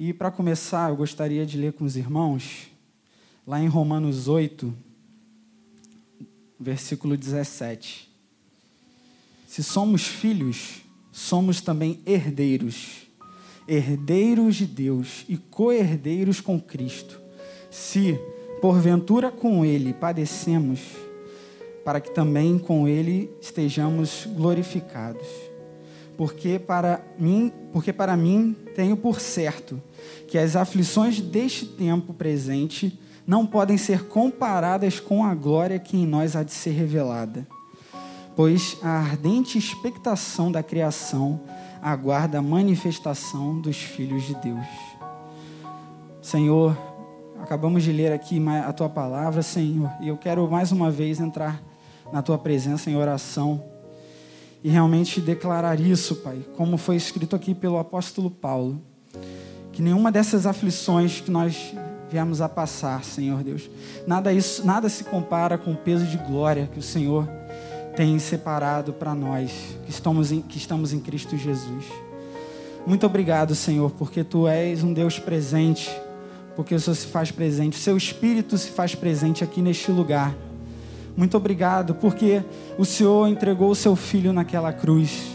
E para começar, eu gostaria de ler com os irmãos, lá em Romanos 8, versículo 17. Se somos filhos, somos também herdeiros, herdeiros de Deus e co-herdeiros com Cristo. Se, porventura, com Ele padecemos, para que também com Ele estejamos glorificados. Porque para mim, porque para mim tenho por certo que as aflições deste tempo presente não podem ser comparadas com a glória que em nós há de ser revelada. Pois a ardente expectação da criação aguarda a manifestação dos filhos de Deus. Senhor, acabamos de ler aqui a tua palavra, Senhor, e eu quero mais uma vez entrar na tua presença em oração e realmente declarar isso, Pai, como foi escrito aqui pelo apóstolo Paulo. Que nenhuma dessas aflições que nós viemos a passar, Senhor Deus. Nada isso, nada se compara com o peso de glória que o Senhor tem separado para nós, que estamos, em, que estamos em Cristo Jesus. Muito obrigado, Senhor, porque Tu és um Deus presente, porque o Senhor se faz presente, o Seu Espírito se faz presente aqui neste lugar. Muito obrigado, porque o Senhor entregou o Seu Filho naquela cruz,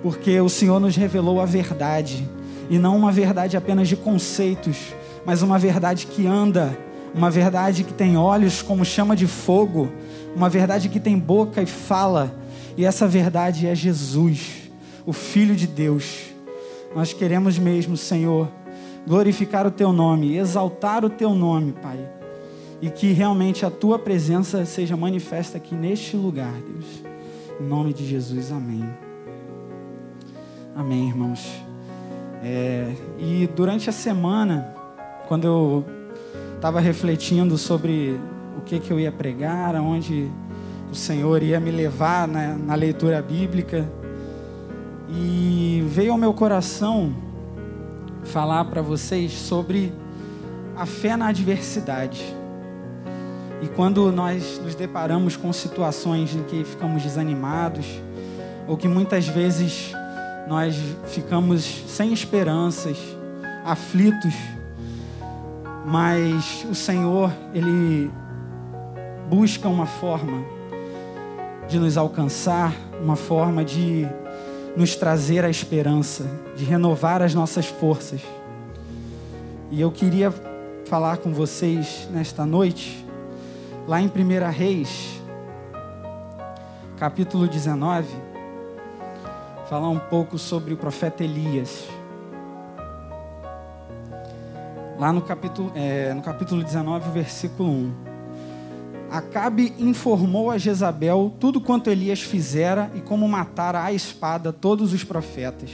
porque o Senhor nos revelou a verdade, e não uma verdade apenas de conceitos, mas uma verdade que anda, uma verdade que tem olhos como chama de fogo, uma verdade que tem boca e fala, e essa verdade é Jesus, o Filho de Deus. Nós queremos mesmo, Senhor, glorificar o Teu nome, exaltar o Teu nome, Pai, e que realmente a Tua presença seja manifesta aqui neste lugar, Deus. Em nome de Jesus, amém. Amém, irmãos. É, e durante a semana, quando eu estava refletindo sobre o que, que eu ia pregar, aonde o Senhor ia me levar na, na leitura bíblica, e veio ao meu coração falar para vocês sobre a fé na adversidade. E quando nós nos deparamos com situações em que ficamos desanimados, ou que muitas vezes nós ficamos sem esperanças, aflitos, mas o Senhor, Ele busca uma forma de nos alcançar, uma forma de nos trazer a esperança, de renovar as nossas forças. E eu queria falar com vocês nesta noite, lá em 1 Reis, capítulo 19, falar um pouco sobre o profeta Elias lá no capítulo, é, no capítulo 19, versículo 1. Acabe informou a Jezabel tudo quanto Elias fizera e como matara à espada todos os profetas.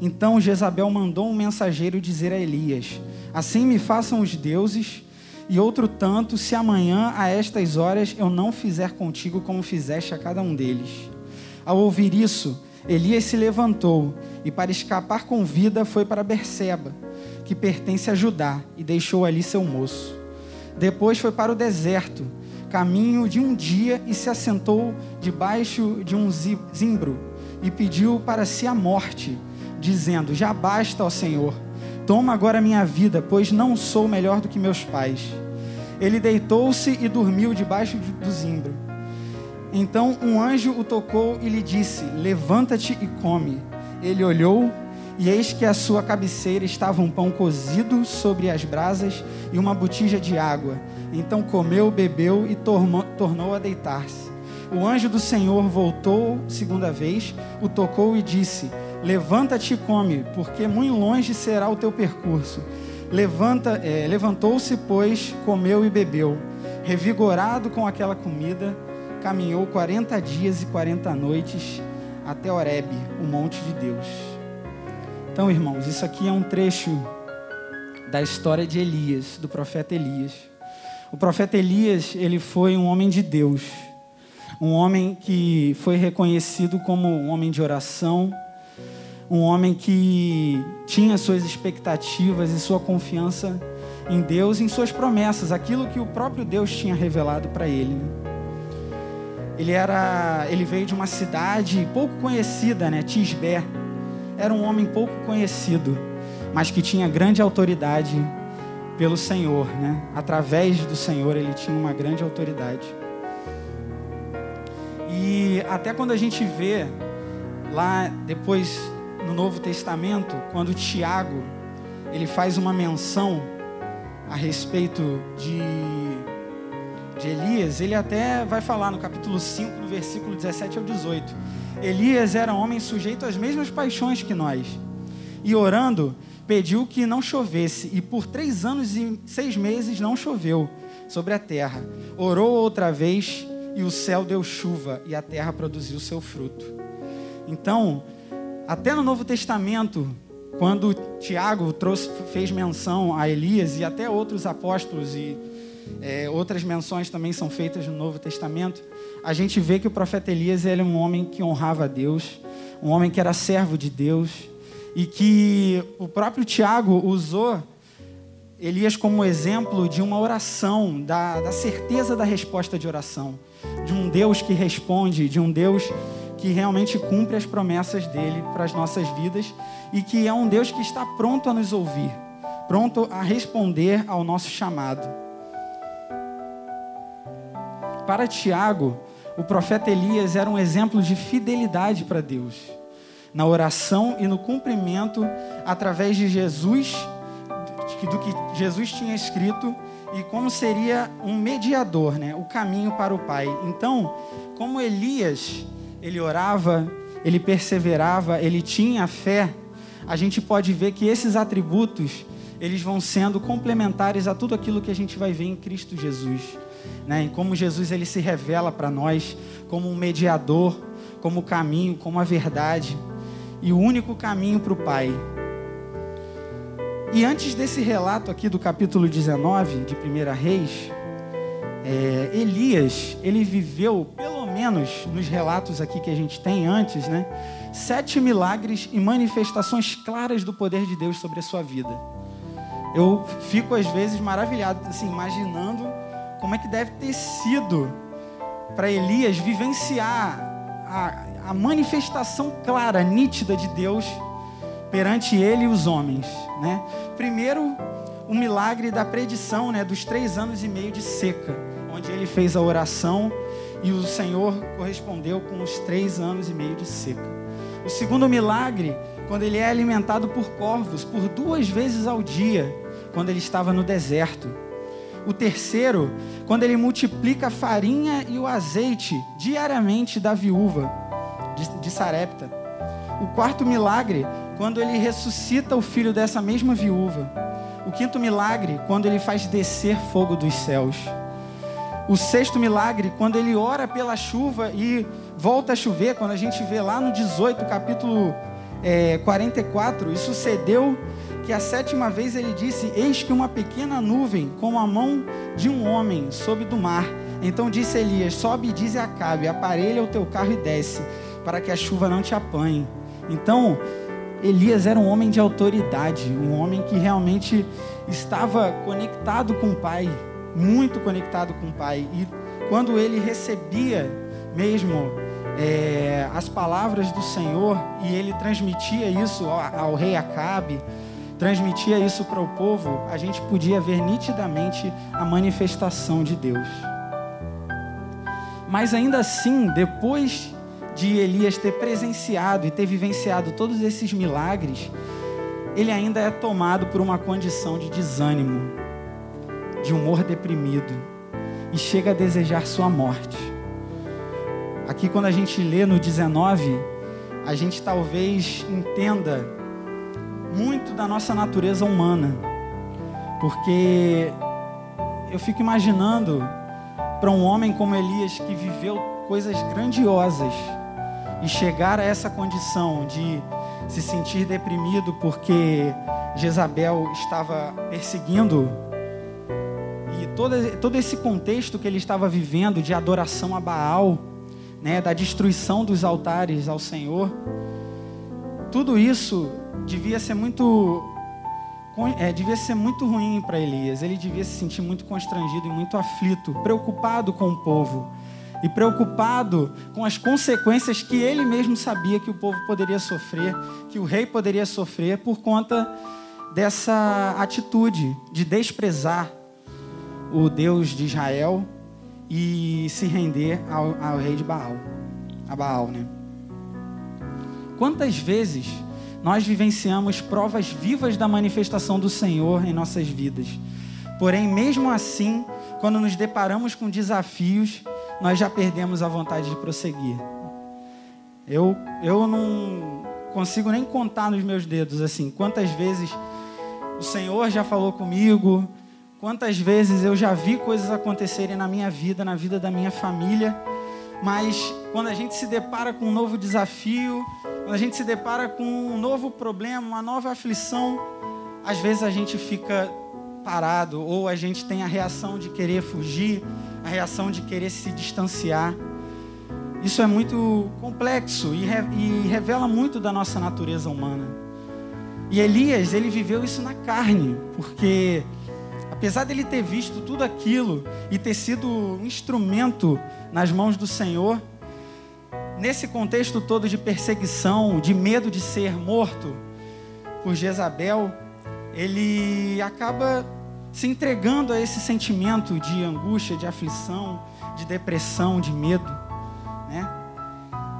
Então Jezabel mandou um mensageiro dizer a Elias: Assim me façam os deuses, e outro tanto, se amanhã a estas horas eu não fizer contigo como fizeste a cada um deles. Ao ouvir isso, Elias se levantou e, para escapar com vida, foi para Berseba que pertence a Judá, e deixou ali seu moço. Depois foi para o deserto, caminho de um dia, e se assentou debaixo de um zimbro, e pediu para si a morte, dizendo: Já basta, ó Senhor, toma agora minha vida, pois não sou melhor do que meus pais. Ele deitou-se e dormiu debaixo do zimbro. Então um anjo o tocou e lhe disse: Levanta-te e come. Ele olhou e eis que à sua cabeceira estava um pão cozido sobre as brasas e uma botija de água. Então comeu, bebeu e tornou a deitar-se. O anjo do Senhor voltou segunda vez, o tocou e disse: Levanta-te e come, porque muito longe será o teu percurso. Levanta, é, levantou-se, pois, comeu e bebeu. Revigorado com aquela comida, caminhou quarenta dias e quarenta noites até Horebe, o monte de Deus. Então, irmãos, isso aqui é um trecho da história de Elias, do profeta Elias. O profeta Elias, ele foi um homem de Deus, um homem que foi reconhecido como um homem de oração, um homem que tinha suas expectativas e sua confiança em Deus, em suas promessas, aquilo que o próprio Deus tinha revelado para ele. Ele era, ele veio de uma cidade pouco conhecida, né, Tisbé era um homem pouco conhecido, mas que tinha grande autoridade pelo Senhor, né? Através do Senhor ele tinha uma grande autoridade. E até quando a gente vê lá depois no Novo Testamento, quando Tiago ele faz uma menção a respeito de, de Elias, ele até vai falar no capítulo 5, no versículo 17 ao 18. Elias era homem sujeito às mesmas paixões que nós. E orando, pediu que não chovesse, e por três anos e seis meses não choveu sobre a terra. Orou outra vez, e o céu deu chuva, e a terra produziu seu fruto. Então, até no Novo Testamento, quando Tiago trouxe, fez menção a Elias e até outros apóstolos e é, outras menções também são feitas no Novo Testamento, a gente vê que o profeta Elias ele é um homem que honrava a Deus, um homem que era servo de Deus e que o próprio Tiago usou Elias como exemplo de uma oração, da, da certeza da resposta de oração, de um Deus que responde, de um Deus que realmente cumpre as promessas dele para as nossas vidas e que é um Deus que está pronto a nos ouvir, pronto a responder ao nosso chamado. Para Tiago, o profeta Elias era um exemplo de fidelidade para Deus, na oração e no cumprimento através de Jesus, do que Jesus tinha escrito e como seria um mediador, né? o caminho para o Pai. Então, como Elias ele orava, ele perseverava, ele tinha fé, a gente pode ver que esses atributos eles vão sendo complementares a tudo aquilo que a gente vai ver em Cristo Jesus, né? Em como Jesus ele se revela para nós como um mediador, como o caminho, como a verdade e o único caminho para o Pai. E antes desse relato aqui do capítulo 19 de 1 Reis, é, Elias, ele viveu pelo menos nos relatos aqui que a gente tem antes, né? Sete milagres e manifestações claras do poder de Deus sobre a sua vida. Eu fico às vezes maravilhado, assim, imaginando como é que deve ter sido para Elias vivenciar a, a manifestação clara, nítida de Deus perante ele e os homens, né? Primeiro, o milagre da predição, né, dos três anos e meio de seca, onde ele fez a oração e o Senhor correspondeu com os três anos e meio de seca. O segundo milagre, quando ele é alimentado por corvos por duas vezes ao dia, quando ele estava no deserto. O terceiro, quando ele multiplica a farinha e o azeite diariamente da viúva de, de Sarepta. O quarto milagre, quando ele ressuscita o filho dessa mesma viúva. O quinto milagre, quando ele faz descer fogo dos céus. O sexto milagre, quando ele ora pela chuva e volta a chover, quando a gente vê lá no 18, capítulo é, 44, e sucedeu que a sétima vez ele disse: Eis que uma pequena nuvem, como a mão de um homem, sobe do mar. Então disse Elias: Sobe e dize a Acabe: Aparelha o teu carro e desce, para que a chuva não te apanhe. Então, Elias era um homem de autoridade, um homem que realmente estava conectado com o Pai muito conectado com o Pai. E quando ele recebia mesmo é, as palavras do Senhor e ele transmitia isso ao, ao rei Acabe, transmitia isso para o povo, a gente podia ver nitidamente a manifestação de Deus. Mas ainda assim, depois de Elias ter presenciado e ter vivenciado todos esses milagres, ele ainda é tomado por uma condição de desânimo de humor deprimido e chega a desejar sua morte. Aqui, quando a gente lê no 19, a gente talvez entenda muito da nossa natureza humana, porque eu fico imaginando para um homem como Elias que viveu coisas grandiosas e chegar a essa condição de se sentir deprimido porque Jezabel estava perseguindo todo, todo esse contexto que ele estava vivendo de adoração a Baal, né, da destruição dos altares ao Senhor, tudo isso devia ser muito é, devia ser muito ruim para Elias. Ele devia se sentir muito constrangido e muito aflito, preocupado com o povo e preocupado com as consequências que ele mesmo sabia que o povo poderia sofrer, que o rei poderia sofrer por conta dessa atitude de desprezar o Deus de Israel e se render ao, ao rei de Baal, a Baal, né? Quantas vezes nós vivenciamos provas vivas da manifestação do Senhor em nossas vidas? Porém, mesmo assim, quando nos deparamos com desafios, nós já perdemos a vontade de prosseguir. Eu, eu não consigo nem contar nos meus dedos assim quantas vezes o Senhor já falou comigo, quantas vezes eu já vi coisas acontecerem na minha vida, na vida da minha família, mas quando a gente se depara com um novo desafio, quando a gente se depara com um novo problema, uma nova aflição, às vezes a gente fica parado ou a gente tem a reação de querer fugir, a reação de querer se distanciar. Isso é muito complexo e, re, e revela muito da nossa natureza humana. E Elias, ele viveu isso na carne, porque apesar dele ter visto tudo aquilo e ter sido um instrumento nas mãos do Senhor, nesse contexto todo de perseguição, de medo de ser morto por Jezabel, ele acaba se entregando a esse sentimento de angústia, de aflição, de depressão, de medo, né?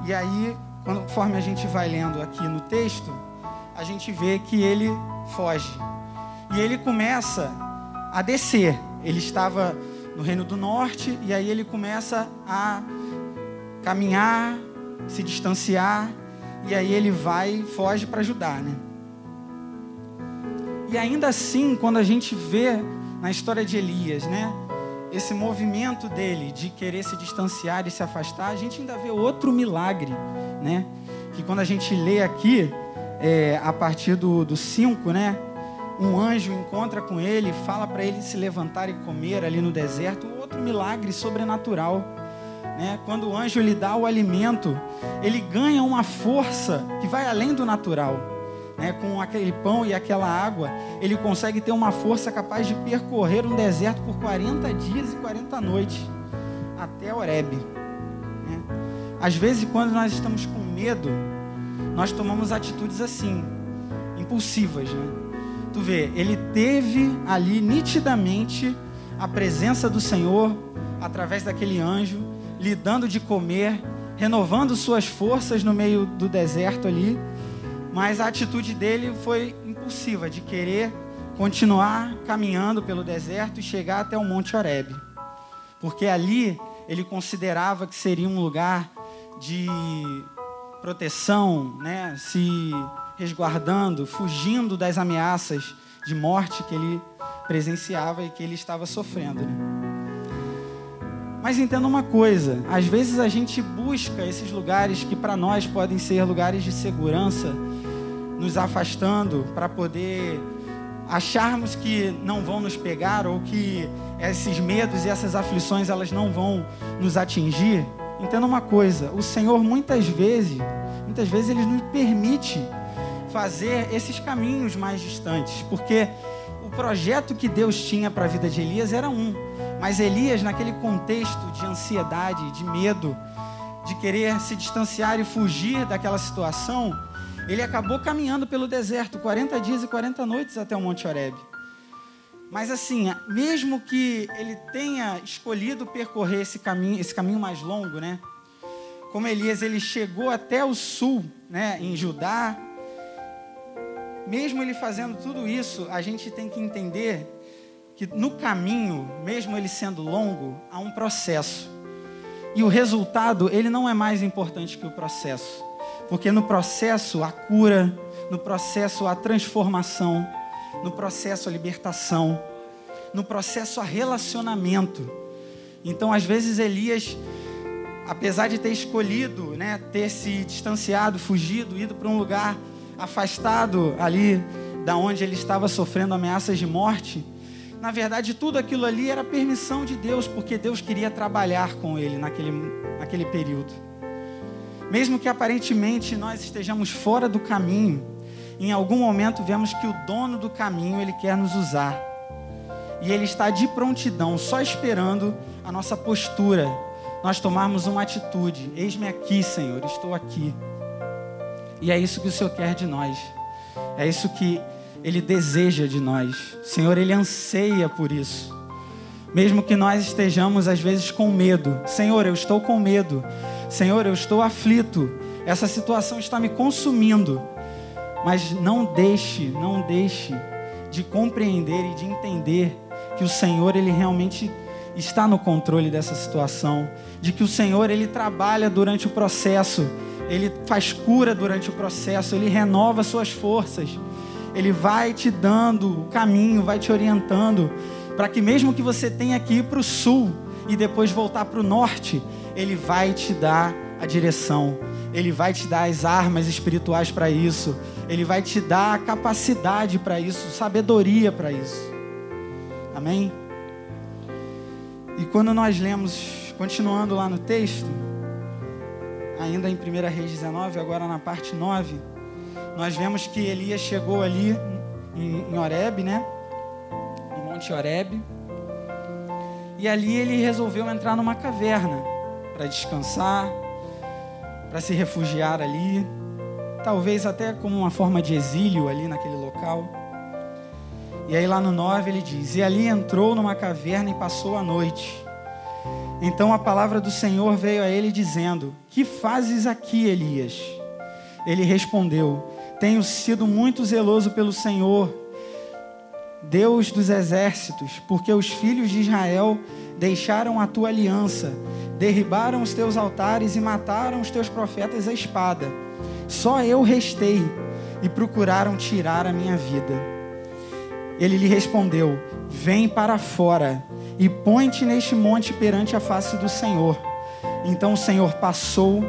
E aí, conforme a gente vai lendo aqui no texto, a gente vê que ele foge. E ele começa a descer. Ele estava no Reino do Norte e aí ele começa a caminhar, se distanciar e aí ele vai foge para ajudar, né? E ainda assim, quando a gente vê na história de Elias, né? Esse movimento dele de querer se distanciar e se afastar, a gente ainda vê outro milagre, né? Que quando a gente lê aqui, é, a partir do 5, né? Um anjo encontra com ele, fala para ele se levantar e comer ali no deserto. Outro milagre sobrenatural. Né? Quando o anjo lhe dá o alimento, ele ganha uma força que vai além do natural né, com aquele pão e aquela água, ele consegue ter uma força capaz de percorrer um deserto por 40 dias e 40 noites, até Horebe. Né? Às vezes, quando nós estamos com medo, nós tomamos atitudes assim, impulsivas. Né? Tu vê, ele teve ali nitidamente a presença do Senhor através daquele anjo, lhe dando de comer, renovando suas forças no meio do deserto ali mas a atitude dele foi impulsiva, de querer continuar caminhando pelo deserto e chegar até o Monte Horebe. Porque ali ele considerava que seria um lugar de proteção, né? se resguardando, fugindo das ameaças de morte que ele presenciava e que ele estava sofrendo. Né? Mas entenda uma coisa: às vezes a gente busca esses lugares que para nós podem ser lugares de segurança nos afastando para poder acharmos que não vão nos pegar ou que esses medos e essas aflições elas não vão nos atingir, entenda uma coisa, o Senhor muitas vezes, muitas vezes ele nos permite fazer esses caminhos mais distantes, porque o projeto que Deus tinha para a vida de Elias era um, mas Elias naquele contexto de ansiedade, de medo, de querer se distanciar e fugir daquela situação, ele acabou caminhando pelo deserto 40 dias e 40 noites até o Monte Horebe. Mas assim, mesmo que ele tenha escolhido percorrer esse caminho, esse caminho mais longo, né? Como Elias, ele chegou até o sul, né, em Judá. Mesmo ele fazendo tudo isso, a gente tem que entender que no caminho, mesmo ele sendo longo, há um processo. E o resultado, ele não é mais importante que o processo. Porque no processo a cura, no processo a transformação, no processo a libertação, no processo a relacionamento. Então, às vezes, Elias, apesar de ter escolhido, né, ter se distanciado, fugido, ido para um lugar afastado ali da onde ele estava sofrendo ameaças de morte, na verdade, tudo aquilo ali era permissão de Deus, porque Deus queria trabalhar com ele naquele, naquele período. Mesmo que aparentemente nós estejamos fora do caminho, em algum momento vemos que o dono do caminho ele quer nos usar. E ele está de prontidão, só esperando a nossa postura, nós tomarmos uma atitude. Eis-me aqui, Senhor, estou aqui. E é isso que o Senhor quer de nós. É isso que ele deseja de nós. Senhor, ele anseia por isso. Mesmo que nós estejamos às vezes com medo. Senhor, eu estou com medo. Senhor, eu estou aflito. Essa situação está me consumindo. Mas não deixe, não deixe de compreender e de entender que o Senhor ele realmente está no controle dessa situação, de que o Senhor ele trabalha durante o processo, ele faz cura durante o processo, ele renova suas forças. Ele vai te dando o caminho, vai te orientando, para que mesmo que você tenha que ir para o sul e depois voltar para o norte, Ele vai te dar a direção, Ele vai te dar as armas espirituais para isso, Ele vai te dar a capacidade para isso, sabedoria para isso. Amém? E quando nós lemos, continuando lá no texto, ainda em 1 Reis 19, agora na parte 9 nós vemos que Elias chegou ali em, em Oreb, né? No Monte Oreb. E ali ele resolveu entrar numa caverna para descansar, para se refugiar ali, talvez até como uma forma de exílio ali naquele local. E aí lá no 9 ele diz: E ali entrou numa caverna e passou a noite. Então a palavra do Senhor veio a ele dizendo: Que fazes aqui, Elias? Ele respondeu: tenho sido muito zeloso pelo Senhor, Deus dos exércitos, porque os filhos de Israel deixaram a tua aliança, derribaram os teus altares e mataram os teus profetas à espada. Só eu restei e procuraram tirar a minha vida. Ele lhe respondeu: Vem para fora e põe-te neste monte perante a face do Senhor. Então o Senhor passou,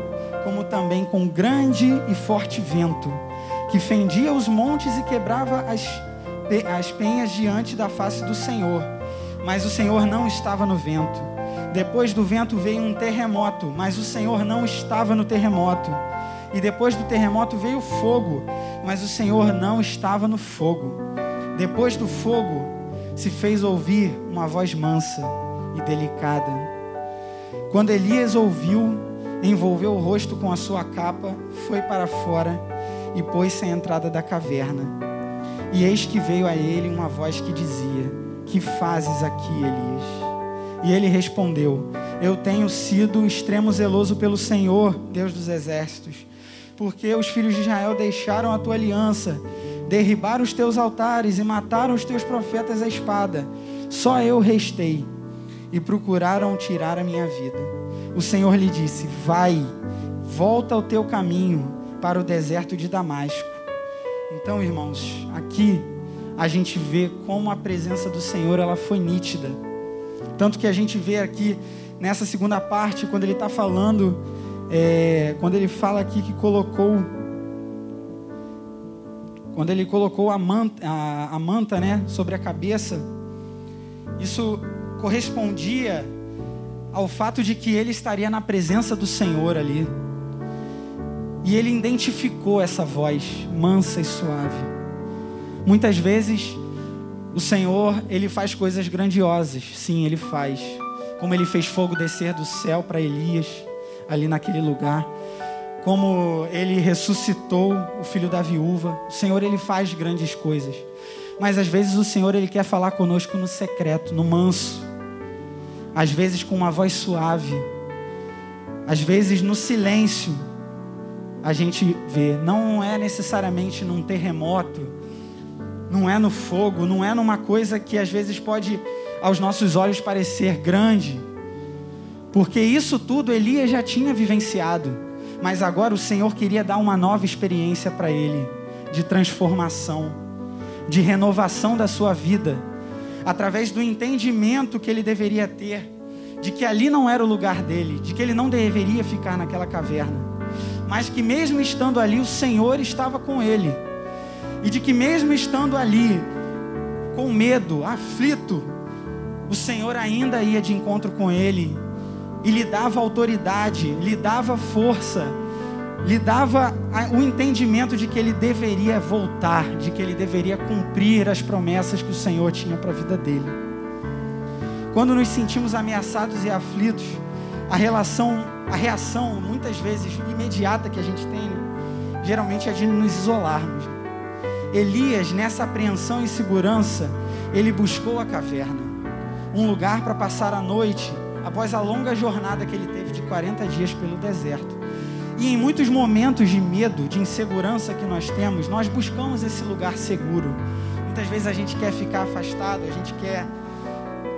como também com grande e forte vento que fendia os montes e quebrava as, as penhas diante da face do Senhor. Mas o Senhor não estava no vento. Depois do vento veio um terremoto, mas o Senhor não estava no terremoto. E depois do terremoto veio fogo, mas o Senhor não estava no fogo. Depois do fogo se fez ouvir uma voz mansa e delicada. Quando Elias ouviu, envolveu o rosto com a sua capa, foi para fora e pôs-se à entrada da caverna. E eis que veio a ele uma voz que dizia: Que fazes aqui, Elias? E ele respondeu: Eu tenho sido extremo zeloso pelo Senhor, Deus dos exércitos, porque os filhos de Israel deixaram a tua aliança, derribaram os teus altares e mataram os teus profetas à espada. Só eu restei e procuraram tirar a minha vida. O Senhor lhe disse: Vai, volta ao teu caminho para o deserto de Damasco. Então, irmãos, aqui a gente vê como a presença do Senhor ela foi nítida. Tanto que a gente vê aqui nessa segunda parte, quando ele está falando, é, quando ele fala aqui que colocou, quando ele colocou a manta, a, a manta né, sobre a cabeça, isso correspondia ao fato de que ele estaria na presença do Senhor ali. E ele identificou essa voz mansa e suave. Muitas vezes o Senhor, ele faz coisas grandiosas. Sim, ele faz. Como ele fez fogo descer do céu para Elias ali naquele lugar. Como ele ressuscitou o filho da viúva. O Senhor, ele faz grandes coisas. Mas às vezes o Senhor, ele quer falar conosco no secreto, no manso. Às vezes com uma voz suave. Às vezes no silêncio a gente vê. Não é necessariamente num terremoto, não é no fogo, não é numa coisa que às vezes pode aos nossos olhos parecer grande. Porque isso tudo Elias já tinha vivenciado, mas agora o Senhor queria dar uma nova experiência para ele, de transformação, de renovação da sua vida, através do entendimento que ele deveria ter de que ali não era o lugar dele, de que ele não deveria ficar naquela caverna. Mas que mesmo estando ali, o Senhor estava com ele, e de que mesmo estando ali, com medo, aflito, o Senhor ainda ia de encontro com ele e lhe dava autoridade, lhe dava força, lhe dava o entendimento de que ele deveria voltar, de que ele deveria cumprir as promessas que o Senhor tinha para a vida dele. Quando nos sentimos ameaçados e aflitos, a relação, a reação muitas vezes imediata que a gente tem, geralmente é de nos isolarmos. Elias, nessa apreensão e segurança, ele buscou a caverna, um lugar para passar a noite, após a longa jornada que ele teve de 40 dias pelo deserto. E em muitos momentos de medo, de insegurança que nós temos, nós buscamos esse lugar seguro. Muitas vezes a gente quer ficar afastado, a gente quer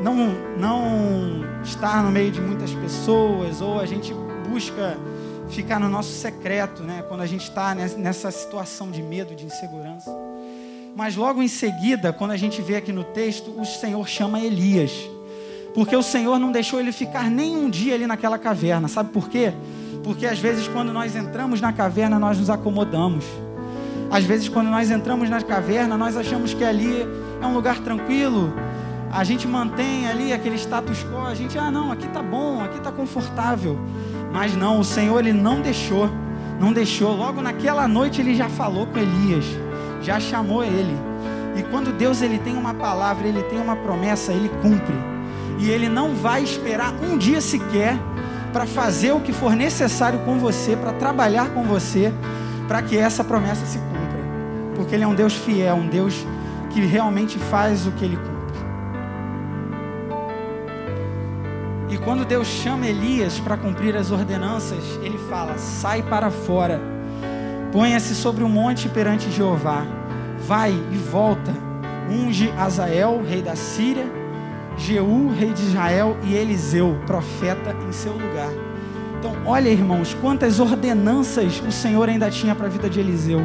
não, não estar no meio de muitas pessoas, ou a gente busca ficar no nosso secreto, né? Quando a gente está nessa situação de medo, de insegurança. Mas logo em seguida, quando a gente vê aqui no texto, o Senhor chama Elias. Porque o Senhor não deixou ele ficar nem um dia ali naquela caverna. Sabe por quê? Porque às vezes quando nós entramos na caverna, nós nos acomodamos. Às vezes quando nós entramos na caverna, nós achamos que ali é um lugar tranquilo. A gente mantém ali aquele status quo, a gente, ah, não, aqui tá bom, aqui tá confortável. Mas não, o Senhor ele não deixou, não deixou. Logo naquela noite ele já falou com Elias, já chamou ele. E quando Deus ele tem uma palavra, ele tem uma promessa, ele cumpre. E ele não vai esperar um dia sequer para fazer o que for necessário com você, para trabalhar com você, para que essa promessa se cumpra. Porque ele é um Deus fiel, um Deus que realmente faz o que ele cumpre. E quando Deus chama Elias para cumprir as ordenanças, ele fala: sai para fora, ponha-se sobre um monte perante Jeová, vai e volta, unge Azael, rei da Síria, Jeú, rei de Israel, e Eliseu, profeta, em seu lugar. Então, olha, irmãos, quantas ordenanças o Senhor ainda tinha para a vida de Eliseu,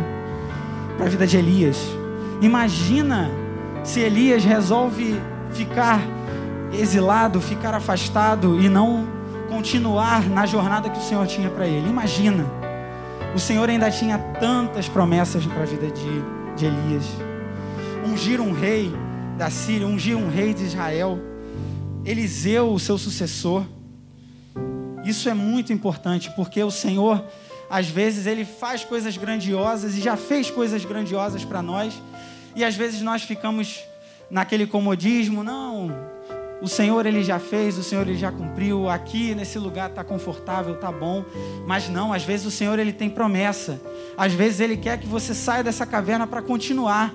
para a vida de Elias. Imagina se Elias resolve ficar exilado, ficar afastado e não continuar na jornada que o Senhor tinha para ele. Imagina, o Senhor ainda tinha tantas promessas para a vida de, de Elias. Ungir um rei da Síria, ungir um rei de Israel, Eliseu, o seu sucessor. Isso é muito importante, porque o Senhor, às vezes, ele faz coisas grandiosas e já fez coisas grandiosas para nós, e às vezes nós ficamos naquele comodismo, não, o Senhor ele já fez, o Senhor ele já cumpriu. Aqui nesse lugar está confortável, está bom. Mas não, às vezes o Senhor ele tem promessa. Às vezes ele quer que você saia dessa caverna para continuar,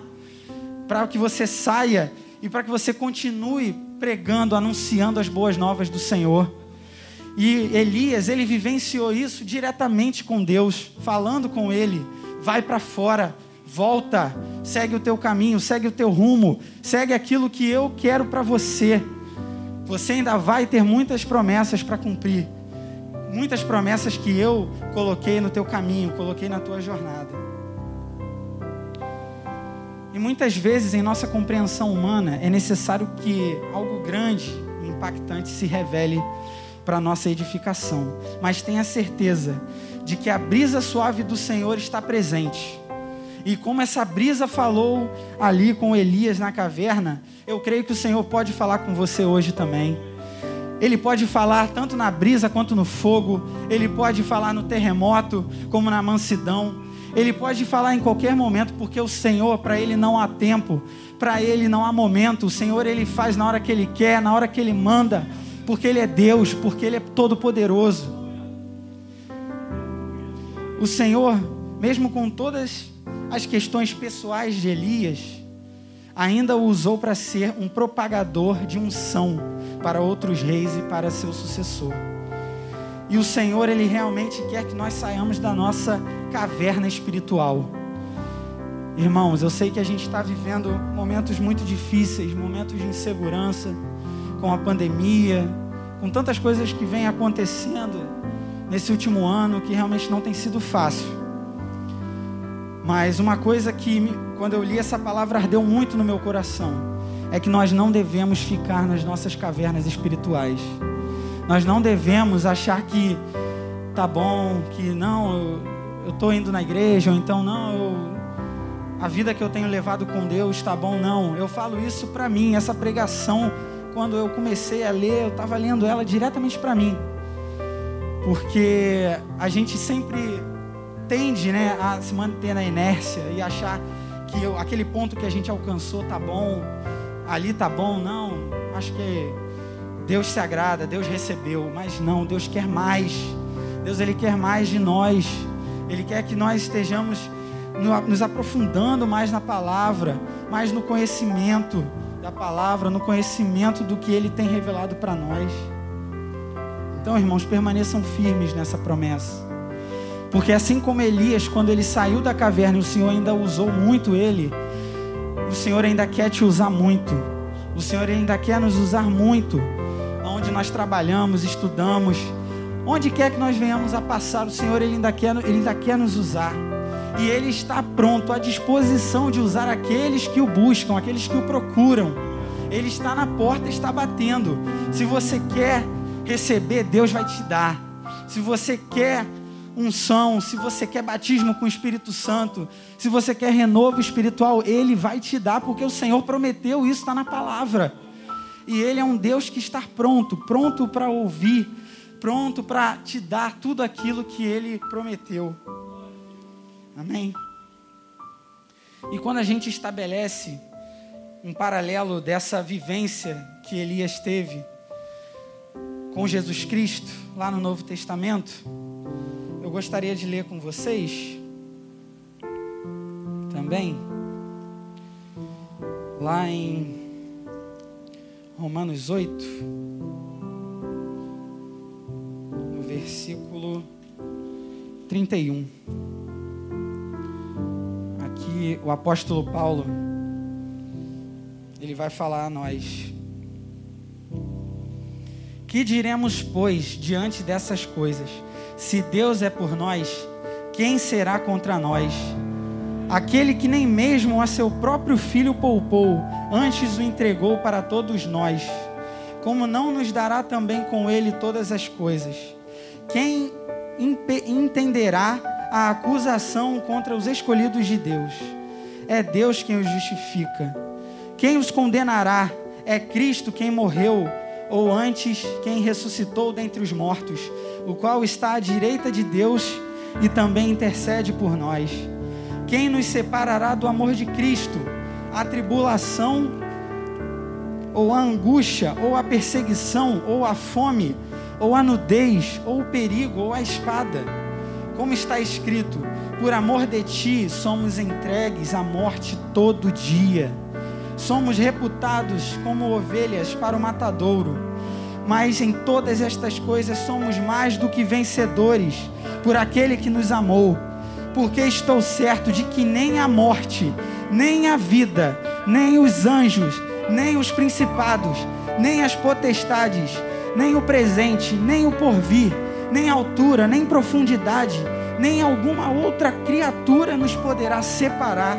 para que você saia e para que você continue pregando, anunciando as boas novas do Senhor. E Elias, ele vivenciou isso diretamente com Deus, falando com ele: vai para fora, volta, segue o teu caminho, segue o teu rumo, segue aquilo que eu quero para você. Você ainda vai ter muitas promessas para cumprir. Muitas promessas que eu coloquei no teu caminho, coloquei na tua jornada. E muitas vezes em nossa compreensão humana é necessário que algo grande e impactante se revele para nossa edificação. Mas tenha certeza de que a brisa suave do Senhor está presente. E como essa brisa falou ali com Elias na caverna, eu creio que o Senhor pode falar com você hoje também. Ele pode falar tanto na brisa quanto no fogo, ele pode falar no terremoto como na mansidão. Ele pode falar em qualquer momento, porque o Senhor, para ele não há tempo, para ele não há momento. O Senhor ele faz na hora que ele quer, na hora que ele manda, porque ele é Deus, porque ele é todo poderoso. O Senhor, mesmo com todas as questões pessoais de Elias, ainda o usou para ser um propagador de unção para outros reis e para seu sucessor. E o Senhor, Ele realmente quer que nós saiamos da nossa caverna espiritual. Irmãos, eu sei que a gente está vivendo momentos muito difíceis, momentos de insegurança, com a pandemia, com tantas coisas que vêm acontecendo nesse último ano que realmente não tem sido fácil. Mas uma coisa que quando eu li essa palavra, ardeu muito no meu coração. É que nós não devemos ficar nas nossas cavernas espirituais. Nós não devemos achar que tá bom, que não, eu estou indo na igreja, ou então não, eu, a vida que eu tenho levado com Deus está bom, não. Eu falo isso para mim, essa pregação, quando eu comecei a ler, eu estava lendo ela diretamente para mim. Porque a gente sempre tende né, a se manter na inércia e achar que eu, aquele ponto que a gente alcançou tá bom, ali tá bom, não. Acho que Deus se agrada, Deus recebeu, mas não, Deus quer mais. Deus ele quer mais de nós. Ele quer que nós estejamos nos aprofundando mais na palavra, mais no conhecimento da palavra, no conhecimento do que Ele tem revelado para nós. Então, irmãos, permaneçam firmes nessa promessa. Porque assim como Elias, quando ele saiu da caverna o Senhor ainda usou muito ele, o Senhor ainda quer te usar muito. O Senhor ainda quer nos usar muito. Nós trabalhamos, estudamos, onde quer que nós venhamos a passar, o Senhor ele ainda quer, ele ainda quer nos usar. E ele está pronto, à disposição de usar aqueles que o buscam, aqueles que o procuram. Ele está na porta, está batendo. Se você quer receber, Deus vai te dar. Se você quer unção, se você quer batismo com o Espírito Santo, se você quer renovo espiritual, Ele vai te dar, porque o Senhor prometeu, isso está na palavra. E Ele é um Deus que está pronto, pronto para ouvir, pronto para te dar tudo aquilo que Ele prometeu. Amém? E quando a gente estabelece um paralelo dessa vivência que Elias teve, com Jesus Cristo, lá no Novo Testamento, eu gostaria de ler com vocês também, lá em Romanos 8, no versículo 31. Aqui o apóstolo Paulo, ele vai falar a nós que diremos, pois, diante dessas coisas? Se Deus é por nós, quem será contra nós? Aquele que nem mesmo a seu próprio filho poupou, antes o entregou para todos nós, como não nos dará também com ele todas as coisas? Quem entenderá a acusação contra os escolhidos de Deus? É Deus quem os justifica. Quem os condenará? É Cristo quem morreu ou antes quem ressuscitou dentre os mortos, o qual está à direita de Deus e também intercede por nós. Quem nos separará do amor de Cristo? A tribulação, ou a angústia, ou a perseguição, ou a fome, ou a nudez, ou o perigo, ou a espada. Como está escrito: por amor de ti somos entregues à morte todo dia somos reputados como ovelhas para o matadouro, mas em todas estas coisas somos mais do que vencedores por aquele que nos amou, porque estou certo de que nem a morte, nem a vida, nem os anjos, nem os principados, nem as potestades, nem o presente, nem o porvir, nem altura, nem profundidade, nem alguma outra criatura nos poderá separar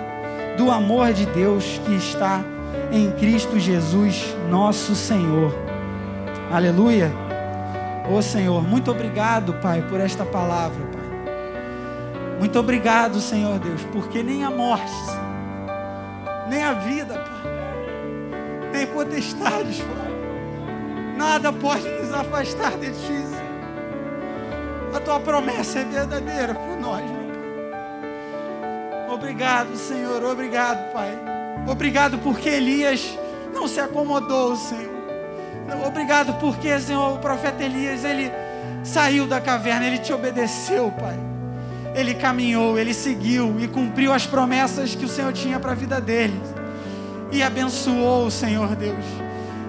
do amor de Deus que está em Cristo Jesus, nosso Senhor. Aleluia. Ô oh, Senhor, muito obrigado, Pai, por esta palavra. Muito obrigado, Senhor Deus, porque nem a morte, nem a vida, Pai, nem potestades, Pai, nada pode nos afastar de Ti, Senhor. A Tua promessa é verdadeira por nós, meu Obrigado, Senhor. Obrigado, Pai. Obrigado porque Elias não se acomodou, Senhor. Obrigado porque, Senhor, o profeta Elias, ele saiu da caverna, ele te obedeceu, Pai. Ele caminhou, ele seguiu e cumpriu as promessas que o Senhor tinha para a vida dele. E abençoou, Senhor Deus.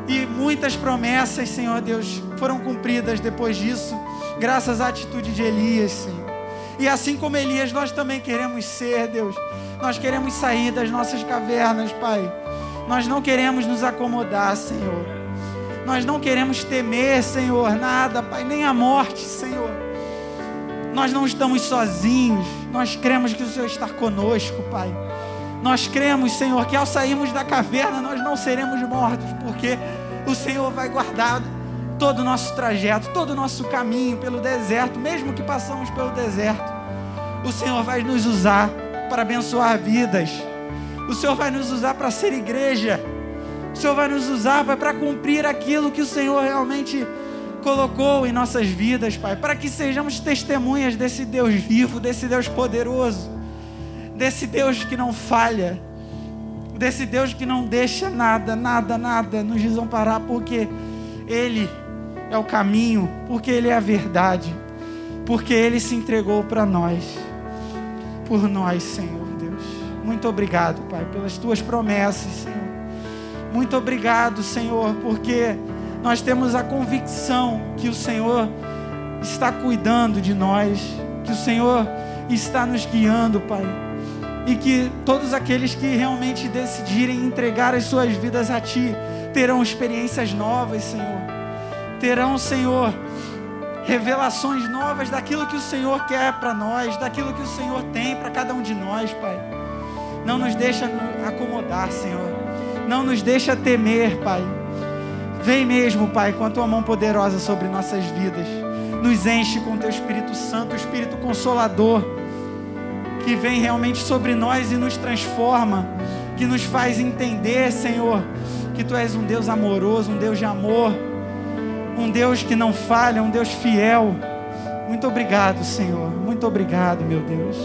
E muitas promessas, Senhor Deus, foram cumpridas depois disso, graças à atitude de Elias, Senhor. E assim como Elias, nós também queremos ser, Deus. Nós queremos sair das nossas cavernas, Pai. Nós não queremos nos acomodar, Senhor. Nós não queremos temer, Senhor, nada, Pai, nem a morte, Senhor. Nós não estamos sozinhos. Nós cremos que o Senhor está conosco, Pai. Nós cremos, Senhor, que ao sairmos da caverna nós não seremos mortos, porque o Senhor vai guardar todo o nosso trajeto, todo o nosso caminho pelo deserto, mesmo que passamos pelo deserto, o Senhor vai nos usar para abençoar vidas. O Senhor vai nos usar para ser igreja. O Senhor vai nos usar para cumprir aquilo que o Senhor realmente colocou em nossas vidas, Pai, para que sejamos testemunhas desse Deus vivo, desse Deus poderoso, desse Deus que não falha, desse Deus que não deixa nada, nada, nada nos desamparar, porque Ele é o caminho, porque Ele é a verdade, porque Ele se entregou para nós, por nós, Senhor Deus. Muito obrigado, Pai, pelas tuas promessas, Senhor. Muito obrigado, Senhor, porque nós temos a convicção que o Senhor está cuidando de nós, que o Senhor está nos guiando, Pai. E que todos aqueles que realmente decidirem entregar as suas vidas a Ti terão experiências novas, Senhor. Terão, Senhor, revelações novas daquilo que o Senhor quer para nós, daquilo que o Senhor tem para cada um de nós, Pai. Não nos deixa acomodar, Senhor. Não nos deixa temer, Pai. Vem mesmo, Pai, com a tua mão poderosa sobre nossas vidas. Nos enche com o teu Espírito Santo, o Espírito Consolador, que vem realmente sobre nós e nos transforma, que nos faz entender, Senhor, que tu és um Deus amoroso, um Deus de amor, um Deus que não falha, um Deus fiel. Muito obrigado, Senhor. Muito obrigado, meu Deus.